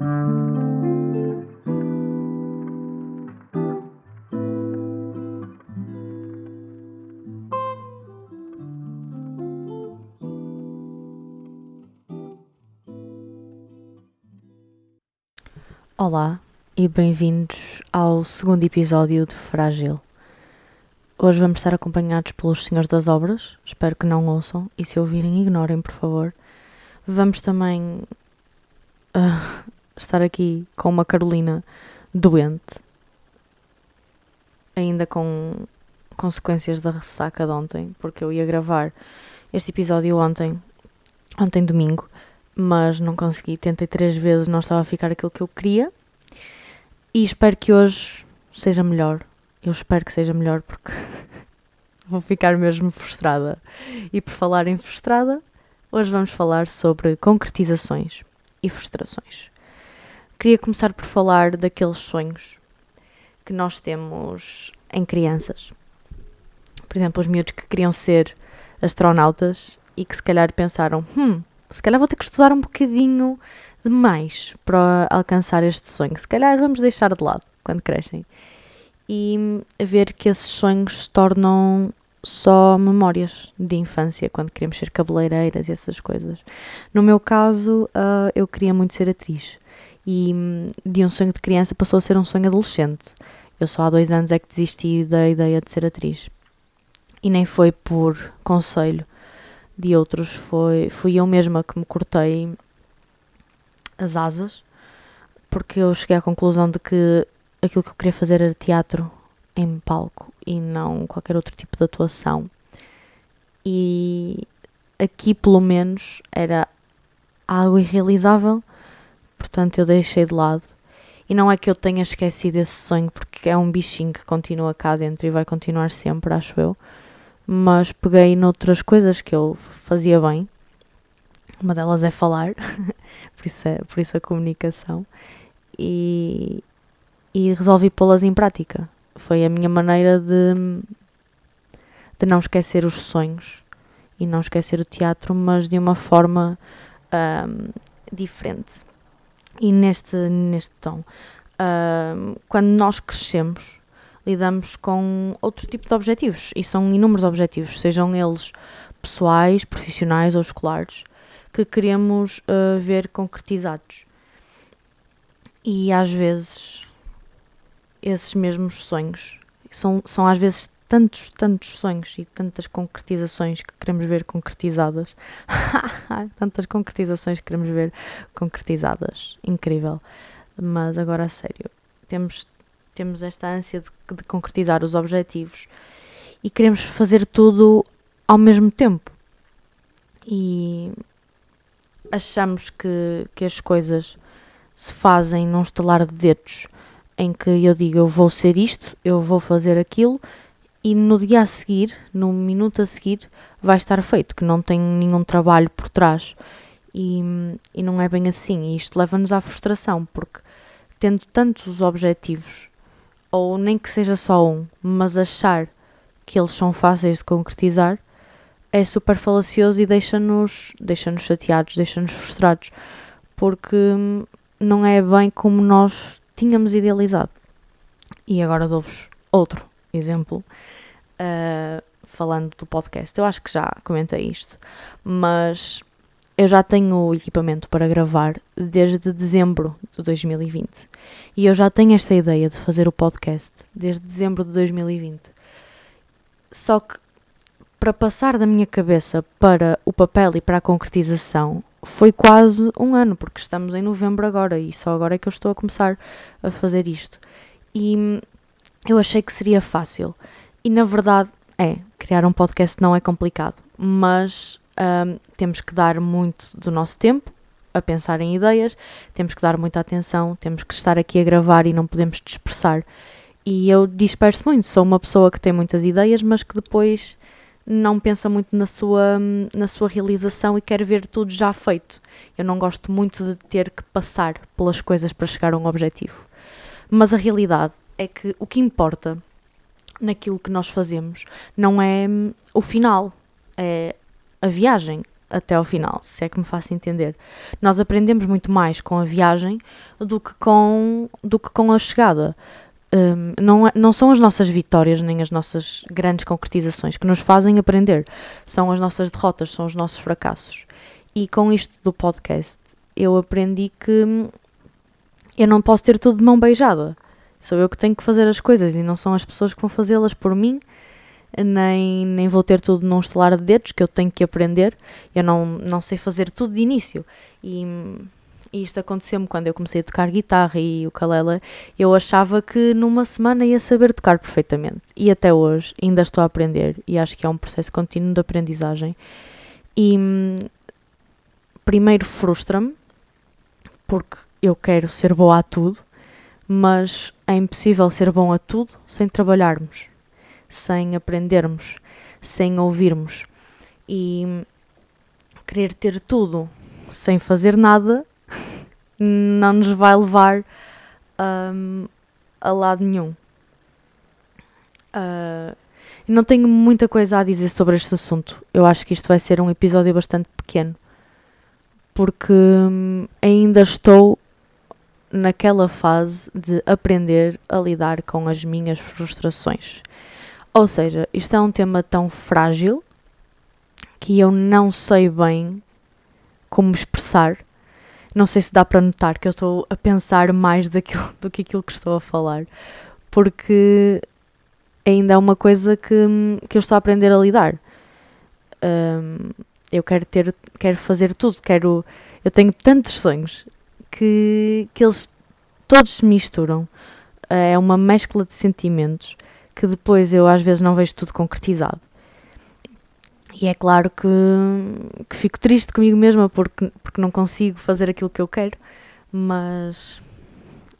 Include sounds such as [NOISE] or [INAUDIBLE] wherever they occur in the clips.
Olá e bem-vindos ao segundo episódio de Frágil. Hoje vamos estar acompanhados pelos Senhores das Obras, espero que não ouçam e se ouvirem, ignorem, por favor. Vamos também uh, estar aqui com uma Carolina doente, ainda com consequências da ressaca de ontem, porque eu ia gravar este episódio ontem, ontem domingo, mas não consegui. Tentei três vezes, não estava a ficar aquilo que eu queria. E espero que hoje seja melhor. Eu espero que seja melhor porque [LAUGHS] vou ficar mesmo frustrada. E por falar em frustrada, hoje vamos falar sobre concretizações e frustrações. Queria começar por falar daqueles sonhos que nós temos em crianças. Por exemplo, os miúdos que queriam ser astronautas e que se calhar pensaram: hum, se calhar vou ter que estudar um bocadinho demais para alcançar este sonho. Se calhar vamos deixar de lado quando crescem. E ver que esses sonhos se tornam só memórias de infância, quando queremos ser cabeleireiras e essas coisas. No meu caso, uh, eu queria muito ser atriz. E de um sonho de criança passou a ser um sonho adolescente. Eu só há dois anos é que desisti da ideia de ser atriz. E nem foi por conselho de outros, foi, fui eu mesma que me cortei as asas, porque eu cheguei à conclusão de que aquilo que eu queria fazer era teatro em palco e não qualquer outro tipo de atuação. E aqui, pelo menos, era algo irrealizável, portanto, eu deixei de lado. E não é que eu tenha esquecido esse sonho, porque é um bichinho que continua cá dentro e vai continuar sempre, acho eu. Mas peguei noutras coisas que eu fazia bem. Uma delas é falar, [LAUGHS] por isso, é, por isso a comunicação. E, e resolvi pô-las em prática. Foi a minha maneira de, de não esquecer os sonhos e não esquecer o teatro, mas de uma forma um, diferente. E neste, neste tom, um, quando nós crescemos, lidamos com outro tipo de objetivos e são inúmeros objetivos, sejam eles pessoais, profissionais ou escolares que queremos uh, ver concretizados. E às vezes esses mesmos sonhos são, são às vezes tantos, tantos sonhos e tantas concretizações que queremos ver concretizadas. [LAUGHS] tantas concretizações que queremos ver concretizadas. Incrível. Mas agora a sério, temos, temos esta ânsia de, de concretizar os objetivos e queremos fazer tudo ao mesmo tempo. E achamos que, que as coisas se fazem num estalar de dedos, em que eu digo eu vou ser isto, eu vou fazer aquilo, e no dia a seguir, no minuto a seguir, vai estar feito, que não tem nenhum trabalho por trás. E, e não é bem assim, e isto leva-nos à frustração, porque tendo tantos objetivos, ou nem que seja só um, mas achar que eles são fáceis de concretizar, é super falacioso e deixa-nos deixa chateados, deixa-nos frustrados, porque não é bem como nós tínhamos idealizado. E agora dou-vos outro exemplo, uh, falando do podcast. Eu acho que já comentei isto, mas eu já tenho o equipamento para gravar desde dezembro de 2020. E eu já tenho esta ideia de fazer o podcast desde dezembro de 2020. Só que para passar da minha cabeça para o papel e para a concretização foi quase um ano, porque estamos em novembro agora e só agora é que eu estou a começar a fazer isto. E eu achei que seria fácil. E na verdade é, criar um podcast não é complicado, mas um, temos que dar muito do nosso tempo a pensar em ideias, temos que dar muita atenção, temos que estar aqui a gravar e não podemos dispersar. E eu disperso muito, sou uma pessoa que tem muitas ideias, mas que depois não pensa muito na sua, na sua realização e quer ver tudo já feito. Eu não gosto muito de ter que passar pelas coisas para chegar a um objetivo. Mas a realidade é que o que importa naquilo que nós fazemos não é hum, o final, é a viagem, até ao final, se é que me faço entender. Nós aprendemos muito mais com a viagem do que com, do que com a chegada. Um, não, é, não são as nossas vitórias nem as nossas grandes concretizações que nos fazem aprender, são as nossas derrotas, são os nossos fracassos. E com isto do podcast, eu aprendi que eu não posso ter tudo de mão beijada. Sou eu que tenho que fazer as coisas e não são as pessoas que vão fazê-las por mim nem, nem vou ter tudo num estelar de dedos, que eu tenho que aprender. Eu não, não sei fazer tudo de início. E, e isto aconteceu-me quando eu comecei a tocar guitarra e o calela. Eu achava que numa semana ia saber tocar perfeitamente. E até hoje ainda estou a aprender. E acho que é um processo contínuo de aprendizagem. E primeiro frustra-me, porque eu quero ser boa a tudo, mas é impossível ser bom a tudo sem trabalharmos sem aprendermos, sem ouvirmos. E querer ter tudo sem fazer nada [LAUGHS] não nos vai levar um, a lado nenhum. Uh, não tenho muita coisa a dizer sobre este assunto. Eu acho que isto vai ser um episódio bastante pequeno. Porque hum, ainda estou naquela fase de aprender a lidar com as minhas frustrações. Ou seja, isto é um tema tão frágil que eu não sei bem como expressar. Não sei se dá para notar que eu estou a pensar mais [LAUGHS] daquilo, do que aquilo que estou a falar, porque ainda é uma coisa que, que eu estou a aprender a lidar. Um, eu quero ter, quero fazer tudo, quero, eu tenho tantos sonhos que, que eles todos se misturam. É uma mescla de sentimentos que depois eu às vezes não vejo tudo concretizado. E é claro que, que fico triste comigo mesma porque, porque não consigo fazer aquilo que eu quero, mas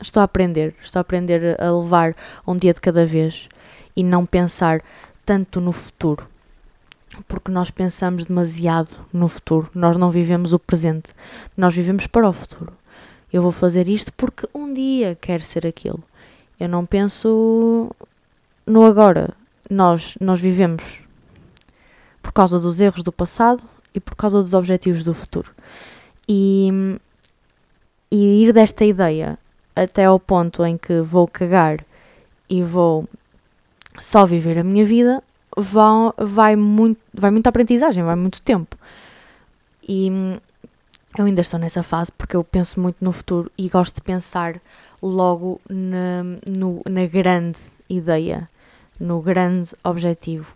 estou a aprender, estou a aprender a levar um dia de cada vez e não pensar tanto no futuro. Porque nós pensamos demasiado no futuro, nós não vivemos o presente, nós vivemos para o futuro. Eu vou fazer isto porque um dia quero ser aquilo. Eu não penso no agora nós, nós vivemos por causa dos erros do passado e por causa dos objetivos do futuro. E, e ir desta ideia até ao ponto em que vou cagar e vou só viver a minha vida vai, vai, muito, vai muita aprendizagem, vai muito tempo. E eu ainda estou nessa fase porque eu penso muito no futuro e gosto de pensar logo na, no, na grande ideia no grande objetivo.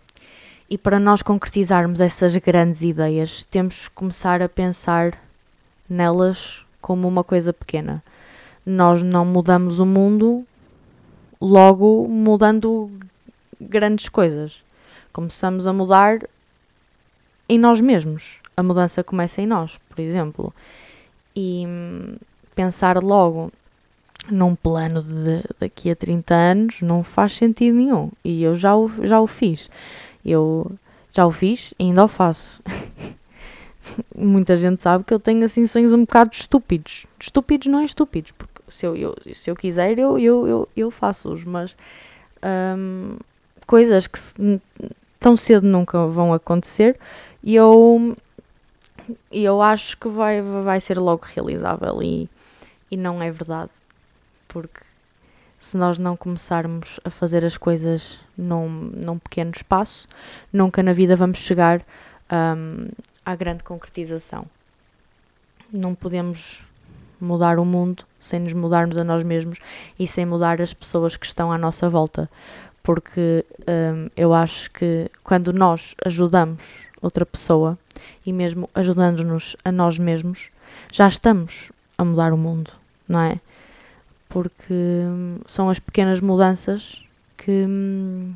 E para nós concretizarmos essas grandes ideias, temos que começar a pensar nelas como uma coisa pequena. Nós não mudamos o mundo logo mudando grandes coisas. Começamos a mudar em nós mesmos. A mudança começa em nós, por exemplo. E pensar logo num plano de daqui a 30 anos não faz sentido nenhum. E eu já o, já o fiz. Eu já o fiz e ainda o faço. [LAUGHS] Muita gente sabe que eu tenho assim sonhos um bocado estúpidos. Estúpidos não é estúpidos, porque se eu, eu se eu quiser eu, eu, eu, eu faço-os, mas hum, coisas que se, tão cedo nunca vão acontecer e eu, eu acho que vai, vai ser logo realizável e, e não é verdade porque se nós não começarmos a fazer as coisas num, num pequeno espaço, nunca na vida vamos chegar um, à grande concretização. Não podemos mudar o mundo sem nos mudarmos a nós mesmos e sem mudar as pessoas que estão à nossa volta, porque um, eu acho que quando nós ajudamos outra pessoa e mesmo ajudando-nos a nós mesmos, já estamos a mudar o mundo, não é? porque hum, são as pequenas mudanças que, hum,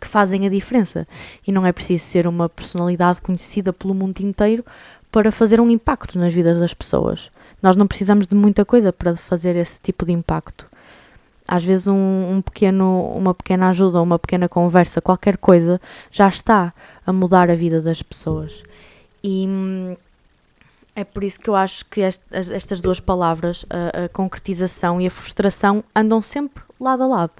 que fazem a diferença. E não é preciso ser uma personalidade conhecida pelo mundo inteiro para fazer um impacto nas vidas das pessoas. Nós não precisamos de muita coisa para fazer esse tipo de impacto. Às vezes um, um pequeno, uma pequena ajuda, uma pequena conversa, qualquer coisa, já está a mudar a vida das pessoas. E hum, é por isso que eu acho que estas duas palavras, a, a, concretização e a frustração, andam sempre lado a lado.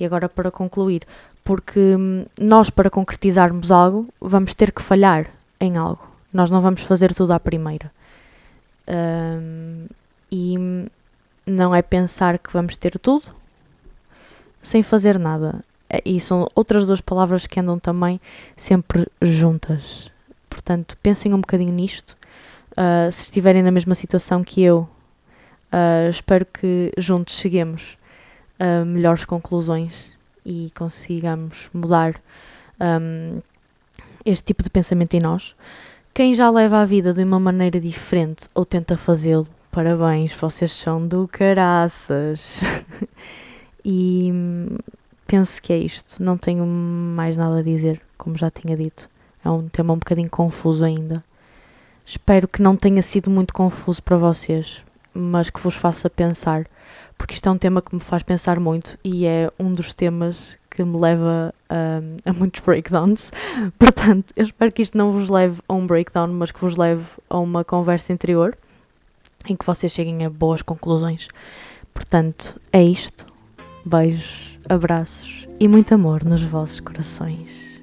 E agora para concluir, porque hum, nós para concretizarmos algo vamos ter que falhar em algo. Nós não vamos fazer tudo à primeira. Um, e não é pensar que vamos ter tudo sem fazer nada. É, e são outras duas palavras que andam também sempre juntas. Portanto, pensem um bocadinho nisto. Uh, se estiverem na mesma situação que eu, uh, espero que juntos cheguemos a melhores conclusões e consigamos mudar um, este tipo de pensamento em nós. Quem já leva a vida de uma maneira diferente ou tenta fazê-lo, parabéns, vocês são do caraças. [LAUGHS] e penso que é isto. Não tenho mais nada a dizer, como já tinha dito. É um tema um bocadinho confuso ainda. Espero que não tenha sido muito confuso para vocês, mas que vos faça pensar, porque isto é um tema que me faz pensar muito e é um dos temas que me leva a, a muitos breakdowns. [LAUGHS] Portanto, eu espero que isto não vos leve a um breakdown, mas que vos leve a uma conversa interior em que vocês cheguem a boas conclusões. Portanto, é isto. Beijos, abraços e muito amor nos vossos corações.